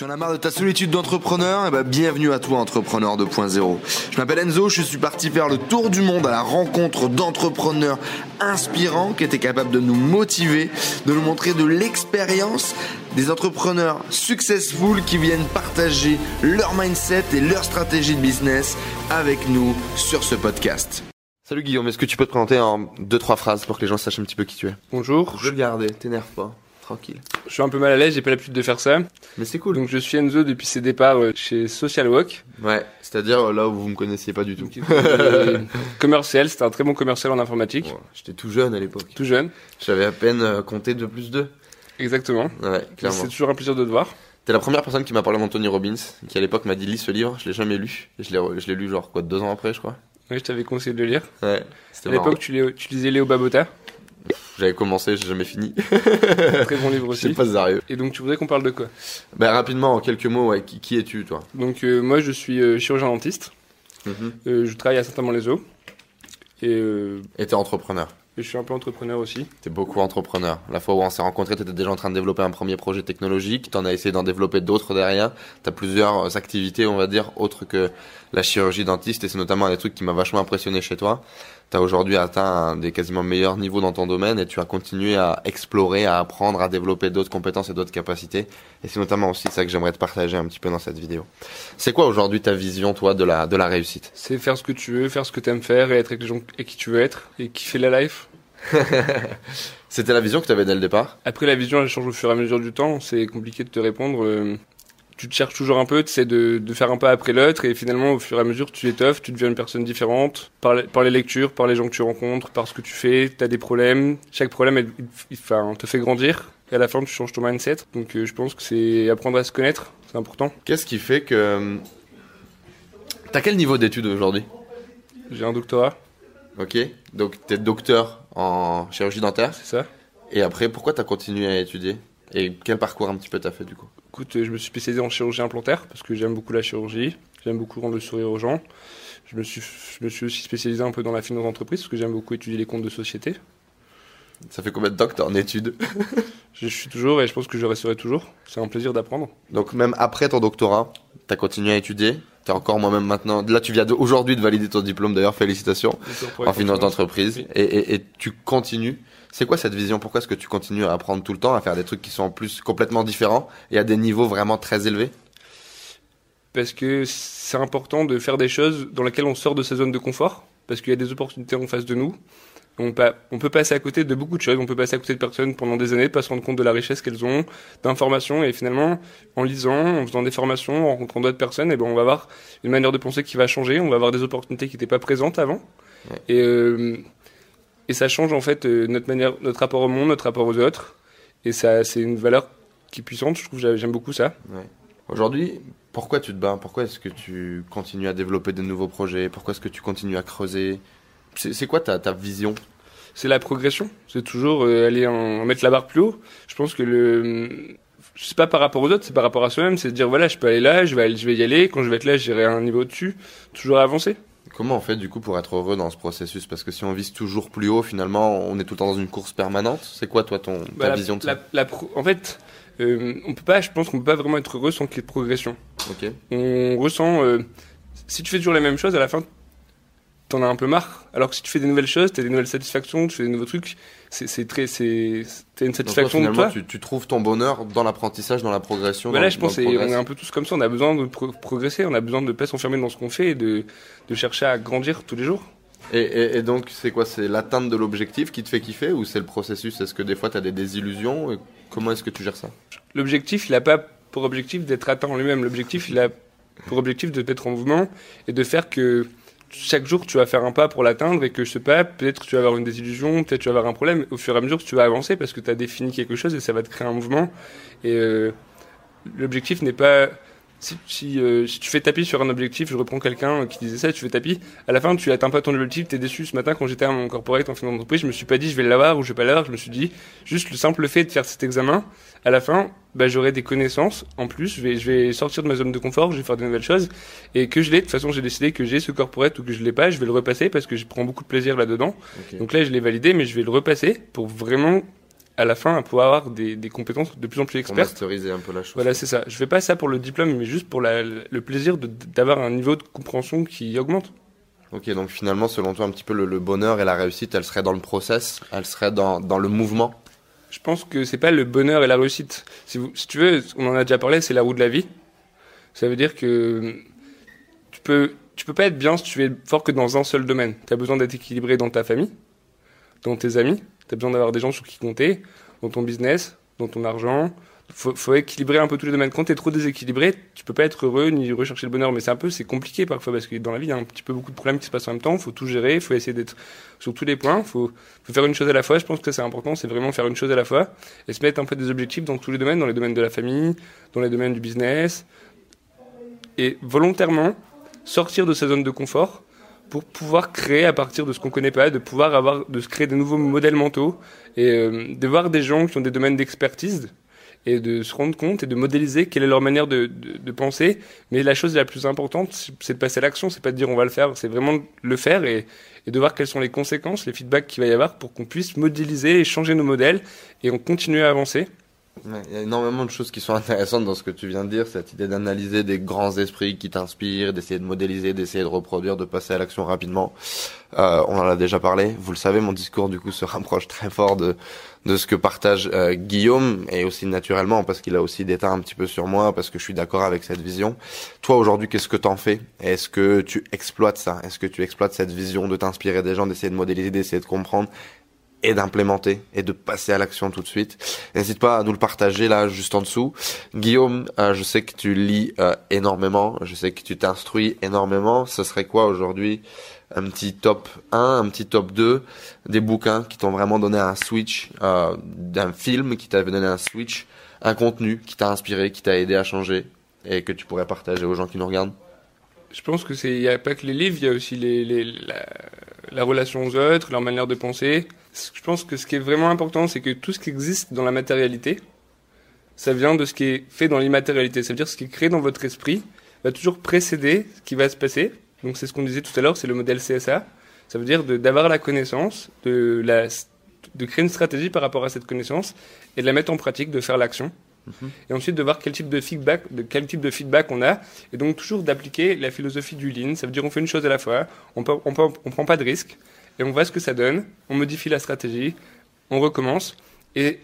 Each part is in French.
Tu en as marre de ta solitude d'entrepreneur? Eh ben, bienvenue à toi, Entrepreneur 2.0. Je m'appelle Enzo, je suis parti faire le tour du monde à la rencontre d'entrepreneurs inspirants qui étaient capables de nous motiver, de nous montrer de l'expérience, des entrepreneurs successful qui viennent partager leur mindset et leur stratégie de business avec nous sur ce podcast. Salut Guillaume, est-ce que tu peux te présenter en deux trois phrases pour que les gens sachent un petit peu qui tu es? Bonjour. Je vais le garder, t'énerve pas, tranquille. Je suis un peu mal à l'aise, j'ai pas l'habitude de faire ça. Mais c'est cool. Donc je suis Enzo depuis ses départs euh, chez Social Walk. Ouais, c'est-à-dire euh, là où vous me connaissiez pas du tout. Commercial, c'était un très bon commercial en informatique. Ouais, J'étais tout jeune à l'époque. Tout jeune. J'avais à peine euh, compté 2 plus 2. Exactement. Ouais, clairement. C'est toujours un plaisir de te voir. T'es la première personne qui m'a parlé d'Anthony Robbins, qui à l'époque m'a dit lis ce livre, je l'ai jamais lu. Et je l'ai, lu genre quoi, deux ans après je crois. Oui, je t'avais conseillé de le lire. Ouais, c'était À l'époque, tu, tu lisais Léo Babota. J'avais commencé, j'ai jamais fini. très bon livre C'est aussi. pas sérieux. Et donc tu voudrais qu'on parle de quoi? Bah rapidement, en quelques mots, ouais, qui, qui es-tu toi? Donc euh, moi je suis euh, chirurgien dentiste. Mhm. Euh, je travaille à Saint-Amand-les-Eaux. Et, euh, Et t'es entrepreneur. et je suis un peu entrepreneur aussi. T'es beaucoup entrepreneur. La fois où on s'est rencontrés, t'étais déjà en train de développer un premier projet technologique, t'en as essayé d'en développer d'autres derrière. T'as plusieurs activités, on va dire, autres que la chirurgie dentiste, et c'est notamment un des trucs qui m'a vachement impressionné chez toi. T'as aujourd'hui atteint un des quasiment meilleurs niveaux dans ton domaine, et tu as continué à explorer, à apprendre, à développer d'autres compétences et d'autres capacités. Et c'est notamment aussi ça que j'aimerais te partager un petit peu dans cette vidéo. C'est quoi aujourd'hui ta vision, toi, de la, de la réussite? C'est faire ce que tu veux, faire ce que tu aimes faire et être avec les gens avec qui tu veux être et kiffer la life. C'était la vision que t'avais dès le départ? Après, la vision, elle change au fur et à mesure du temps. C'est compliqué de te répondre. Euh, Tu te cherches toujours un peu, tu essaies de, de faire un pas après l'autre, et finalement, au fur et à mesure, tu étoffes, tu deviens une personne différente, par, les- par les lectures, par les gens que tu rencontres, par ce que tu fais, tu as des problèmes. Chaque problème, elle- il, il- enfin, te fait grandir, et à la fin, tu changes ton mindset. Donc, euh, je pense que c'est apprendre à se connaître, c'est important. Qu'est-ce qui fait que... T'as quel niveau d'études aujourd'hui? J'ai un doctorat, Ok, donc t'es docteur en chirurgie dentaire. c'est ça. Et après, pourquoi t'as continué à étudier? Et quel parcours un petit peu t'as fait du coup Écoute, je me suis spécialisé en chirurgie implantaire, parce que j'aime beaucoup la chirurgie, j'aime beaucoup rendre le sourire aux gens. Je me suis, je me suis aussi spécialisé un peu dans la finance d'entreprise, parce que j'aime beaucoup étudier les comptes de société. Ça fait combien de temps que t'es en études? Je suis toujours et je pense que je resterai toujours. C'est un plaisir d'apprendre. Donc même après ton doctorat, t'as continué à étudier? T'es encore moi-même maintenant. Là, tu viens de- aujourd'hui de valider ton diplôme. D'ailleurs, félicitations en finance d'entreprise. Oui. Et, et, et tu continues. C'est quoi cette vision? Pourquoi est-ce que tu continues à apprendre tout le temps, à faire des trucs qui sont en plus complètement différents et à des niveaux vraiment très élevés? Parce que c'est important de faire des choses dans lesquelles on sort de sa zone de confort. Parce qu'il y a des opportunités en face de nous. On, peut passer à côté de beaucoup de choses. On peut passer à côté de personnes pendant des années, pas se rendre compte de la richesse qu'elles ont, d'informations. Et finalement, en lisant, en faisant des formations, en rencontrant d'autres personnes, et ben on va avoir une manière de penser qui va changer. On va avoir des opportunités qui n'étaient pas présentes avant. Ouais. Et, euh, et ça change en fait euh, notre manière, notre rapport au monde, notre rapport aux autres. Et ça, c'est une valeur qui est puissante. Je trouve, j'aime beaucoup ça. Aujourd'hui, pourquoi tu te bats? Pourquoi est-ce que tu continues à développer de nouveaux projets? Pourquoi est-ce que tu continues à creuser? C'est quoi ta, ta vision? C'est la progression. C'est toujours euh, aller en, mettre la barre plus haut. Je pense que le, c'est pas par rapport aux autres, c'est par rapport à soi-même. C'est de dire voilà, je peux aller là, je vais, aller- je vais y aller. Quand je vais être là, j'irai à un niveau au-dessus. Toujours avancer. Comment on fait du coup pour être heureux dans ce processus? Parce que si on vise toujours plus haut, finalement, on est tout le temps dans une course permanente. C'est quoi toi ton ta Bah, la- vision de ça? la- la pro- en fait, euh, on peut pas. Je pense qu'on peut pas vraiment être heureux sans qu'il y ait de progression. Ok. On ressent. euh, si tu fais toujours les mêmes choses, à la fin, t'en as un peu marre. Alors que si tu fais des nouvelles choses, t'as des nouvelles satisfactions, tu fais des nouveaux trucs. C'est très, c'est, t'as une Donc toi, satisfaction de toi. tu, tu trouves ton bonheur dans l'apprentissage, dans la progression. Voilà, je pense le est un peu tous comme ça. On a besoin de pro- progresser, on a besoin de ne pas s'enfermer dans ce qu'on fait et de, de chercher à grandir tous les jours. Et, et- et donc, c'est quoi C'est l'atteinte de l'objectif qui te fait kiffer ou c'est le processus? Est-ce que des fois, tu as des désillusions Comment est-ce que tu gères ça? L'objectif, il n'a pas pour objectif d'être atteint en lui-même. L'objectif, il a pour objectif de te mettre en mouvement et de faire que chaque jour, tu vas faire un pas pour l'atteindre et que ce pas, peut-être tu vas avoir une désillusion, peut-être tu vas avoir un problème. Au fur et à mesure, tu vas avancer parce que tu as défini quelque chose et ça va te créer un mouvement. Et euh, l'objectif n'est pas si, si, euh, si tu fais tapis sur un objectif, je reprends quelqu'un qui disait ça, tu fais tapis, à la fin tu atteins pas ton objectif, t'es déçu. Ce matin quand j'étais à mon corporate en finance d'entreprise, je me suis pas dit je vais l'avoir ou je vais pas l'avoir, je me suis dit juste le simple fait de faire cet examen, à la fin, bah, j'aurai des connaissances en plus, je vais, je vais sortir de ma zone de confort, je vais faire de nouvelles choses, et que je l'ai, de toute façon j'ai décidé que j'ai ce corporate ou que je l'ai pas, je vais le repasser parce que je prends beaucoup de plaisir là-dedans. Donc là je l'ai validé, mais je vais le repasser pour vraiment à la fin à pouvoir avoir des, des compétences de plus en plus Pour expertes. masteriser un peu la chose. Voilà, c'est ça. Je fais pas ça pour le diplôme, mais juste pour la- le plaisir d'avoir un niveau de compréhension qui augmente. Ok, donc finalement, selon toi, un petit peu le, le bonheur et la réussite, elle serait dans le process, elle serait dans, dans le mouvement? Je pense que c'est pas le bonheur et la réussite. Si, vous, si tu veux, on en a déjà parlé, c'est la roue de la vie. Ça veut dire que tu peux, tu peux pas être bien si tu es fort que dans un seul domaine. Tu as besoin d'être équilibré dans ta famille, dans tes amis, tu as besoin d'avoir des gens sur qui compter, dans ton business, dans ton argent. Faut, faut équilibrer un peu tous les domaines. Quand tu es trop déséquilibré, tu peux pas être heureux ni rechercher le bonheur. Mais c'est un peu, c'est compliqué parfois parce que dans la vie, il y a un petit peu beaucoup de problèmes qui se passent en même temps. Faut tout gérer, faut essayer d'être sur tous les points. Faut, faut faire une chose à la fois. Je pense que c'est important, c'est vraiment faire une chose à la fois et se mettre un peu des objectifs dans tous les domaines, dans les domaines de la famille, dans les domaines du business, et volontairement sortir de sa zone de confort pour pouvoir créer à partir de ce qu'on connaît pas, de pouvoir avoir, de se créer de nouveaux modèles mentaux et euh, de voir des gens qui ont des domaines d'expertise et de se rendre compte et de modéliser quelle est leur manière de, de, penser. Mais la chose la plus importante, c'est de passer à l'action, c'est pas de dire on va le faire, c'est vraiment le faire et, et de voir quelles sont les conséquences, les feedbacks qu'il va y avoir pour qu'on puisse modéliser et changer nos modèles et on continue à avancer. Il y a énormément de choses qui sont intéressantes dans ce que tu viens de dire, cette idée d'analyser des grands esprits qui t'inspirent, d'essayer de modéliser, d'essayer de reproduire, de passer à l'action rapidement. Euh, on en a déjà parlé. Vous le savez, mon discours du coup se rapproche très fort de de ce que partage euh, Guillaume et aussi naturellement parce qu'il a aussi d'état un petit peu sur moi parce que je suis d'accord avec cette vision. Toi aujourd'hui, qu'est-ce que t'en fais? Est-ce que tu exploites ça? Est-ce que tu exploites cette vision de t'inspirer des gens, d'essayer de modéliser, d'essayer de comprendre? Et d'implémenter et de passer à l'action tout de suite. N'hésite pas à nous le partager là juste en dessous. Guillaume, euh, je sais que tu lis euh, énormément, je sais que tu t'instruis énormément. Ce serait quoi aujourd'hui un petit top 1, un petit top 2 des bouquins qui t'ont vraiment donné un switch, euh, d'un film qui t'avait donné un switch, un contenu qui t'a inspiré, qui t'a aidé à changer et que tu pourrais partager aux gens qui nous regardent? Je pense que c'est, il n'y a pas que les livres, il y a aussi les, les, la, la relation aux autres, leur manière de penser. Je pense que ce qui est vraiment important, c'est que tout ce qui existe dans la matérialité, ça vient de ce qui est fait dans l'immatérialité. Ça veut dire ce qui est créé dans votre esprit va toujours précéder ce qui va se passer. Donc c'est ce qu'on disait tout à l'heure, c'est le modèle CSA. Ça veut dire d'avoir la connaissance, de, la, de créer une stratégie par rapport à cette connaissance et de la mettre en pratique, de faire l'action. Et ensuite de voir quel type de feedback, de quel type de feedback on a, et donc toujours d'appliquer la philosophie du lean. Ça veut dire on fait une chose à la fois, on on prend pas de risque, et on voit ce que ça donne, on modifie la stratégie, on recommence, et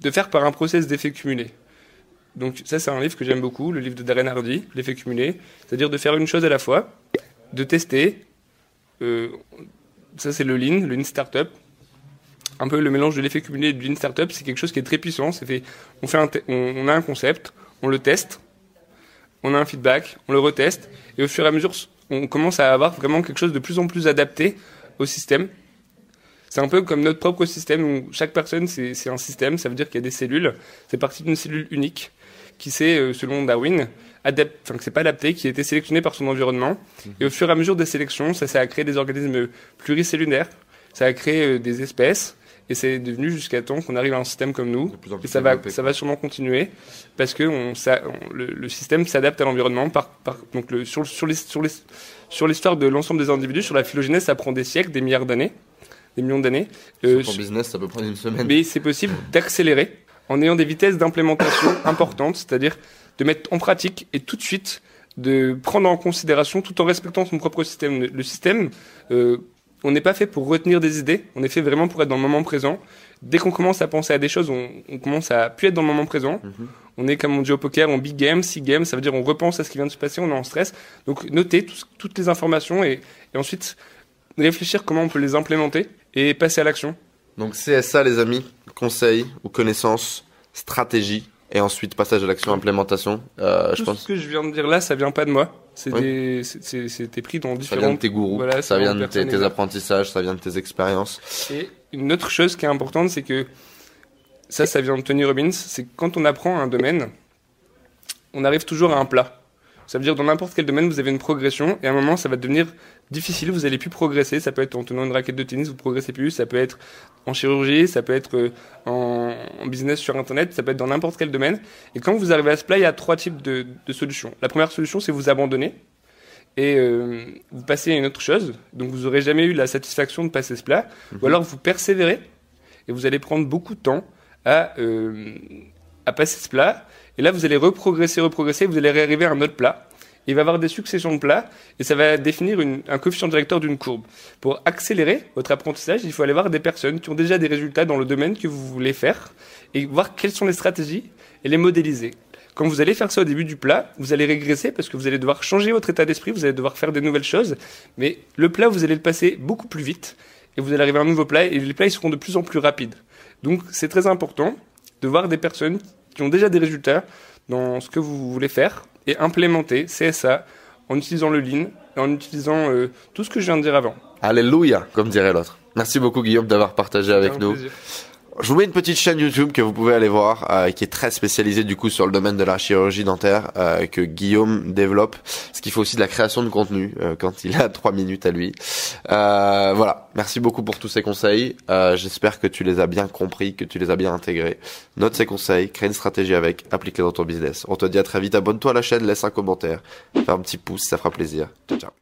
de faire par un process d'effet cumulé. Donc ça c'est un livre que j'aime beaucoup, le livre de Darren Hardy, l'effet cumulé, c'est-à-dire de faire une chose à la fois, de tester. euh, ça c'est le lean, le lean startup. Un peu le mélange de l'effet cumulé et du lean startup, c'est quelque chose qui est très puissant. C'est fait, on fait on a un concept, on le teste, on a un feedback, on le reteste, et au fur et à mesure, on commence à avoir vraiment quelque chose de plus en plus adapté au système. C'est un peu comme notre propre système où chaque personne c'est un système, ça veut dire qu'il y a des cellules, c'est parti d'une cellule unique qui s'est, euh, selon Darwin, enfin que c'est pas adapté, qui a été sélectionné par son environnement. Et au fur et à mesure des sélections, ça, ça a créé des organismes pluricellulaires, ça a créé euh, des espèces, et c'est devenu jusqu'à temps qu'on arrive à un système comme nous. Et ça va, ça va sûrement continuer parce que on, ça, on- le, le système s'adapte à l'environnement. Par, par, donc le, sur, sur les- sur les- sur l'histoire de l'ensemble des individus, sur la phylogénèse, ça prend des siècles, des milliards d'années, des millions d'années. Euh, Sur ton business, ça peut prendre une semaine. mais c'est possible d'accélérer en ayant des vitesses d'implémentation importantes, c'est-à-dire de mettre en pratique et tout de suite de prendre en considération tout en respectant son propre système. Le- Le système, euh, on n'est pas fait pour retenir des idées, on est fait vraiment pour être dans le moment présent. Dès qu'on commence à penser à des choses, on, on commence à plus être dans le moment présent. Mhm. On est comme on dit au poker, en big game, six game, ça veut dire on repense à ce qui vient de se passer, on est en stress. Donc noter tout- toutes les informations et, et ensuite réfléchir comment on peut les implémenter et passer à l'action. Donc CSA les amis, conseils ou connaissances, stratégie et ensuite passage à l'action, implémentation. Euh, je pense ce que je viens de dire là, ça vient pas de moi. C'est Oui. C'était pris dans ça vient de tes gourous, Voilà, ça vient de tes, tes apprentissages, ça vient de tes expériences. Et une autre chose qui est importante, c'est que ça, ça vient de Tony Robbins, c'est que quand on apprend un domaine, on arrive toujours à un plat. Ça veut dire dans n'importe quel domaine, vous avez une progression et à un moment, ça va devenir difficile, vous allez plus progresser. Ça peut être en tenant une raquette de tennis, vous progressez plus. Ça peut être en chirurgie, ça peut être euh, en, business sur Internet, ça peut être dans n'importe quel domaine. Et quand vous arrivez à ce plat, il y a trois types de, de solutions. La première solution, c'est vous abandonner et euh, vous passez à une autre chose. Donc vous aurez jamais eu la satisfaction de passer ce plat. Ou alors vous persévérez et vous allez prendre beaucoup de temps à, euh, à passer ce plat. Et là, vous allez reprogresser, reprogresser, vous allez arriver à un autre plat. Il va y avoir des successions de plats et ça va définir un coefficient directeur d'une courbe. Pour accélérer votre apprentissage, il faut aller voir des personnes qui ont déjà des résultats dans le domaine que vous voulez faire et voir quelles sont les stratégies et les modéliser. Quand vous allez faire ça au début du plat, vous allez régresser parce que vous allez devoir changer votre état d'esprit, vous allez devoir faire des nouvelles choses, mais le plat, vous allez le passer beaucoup plus vite et vous allez arriver à un nouveau plat et les plats ils seront de plus en plus rapides. Donc c'est très important de voir des personnes qui ont déjà des résultats dans ce que vous voulez faire et implémenter CSA en utilisant le lean et en utilisant euh, tout ce que je viens de dire avant. Alléluia, comme dirait l'autre. Merci beaucoup Guillaume d'avoir partagé avec nous. plaisir. Je vous mets une petite chaîne YouTube que vous pouvez aller voir, euh, qui est très spécialisée du coup sur le domaine de la chirurgie dentaire, euh, que Guillaume développe. Ce qui fait aussi de la création de contenu euh, quand il a trois minutes à lui. Euh, voilà, merci beaucoup pour tous ces conseils. J'espère que tu les as bien compris, que tu les as bien intégrés. Note ces conseils, crée une stratégie avec, applique-les dans ton business. On te dit à très vite, abonne-toi à la chaîne, laisse un commentaire, fais un petit pouce, ça fera plaisir. Ciao ciao.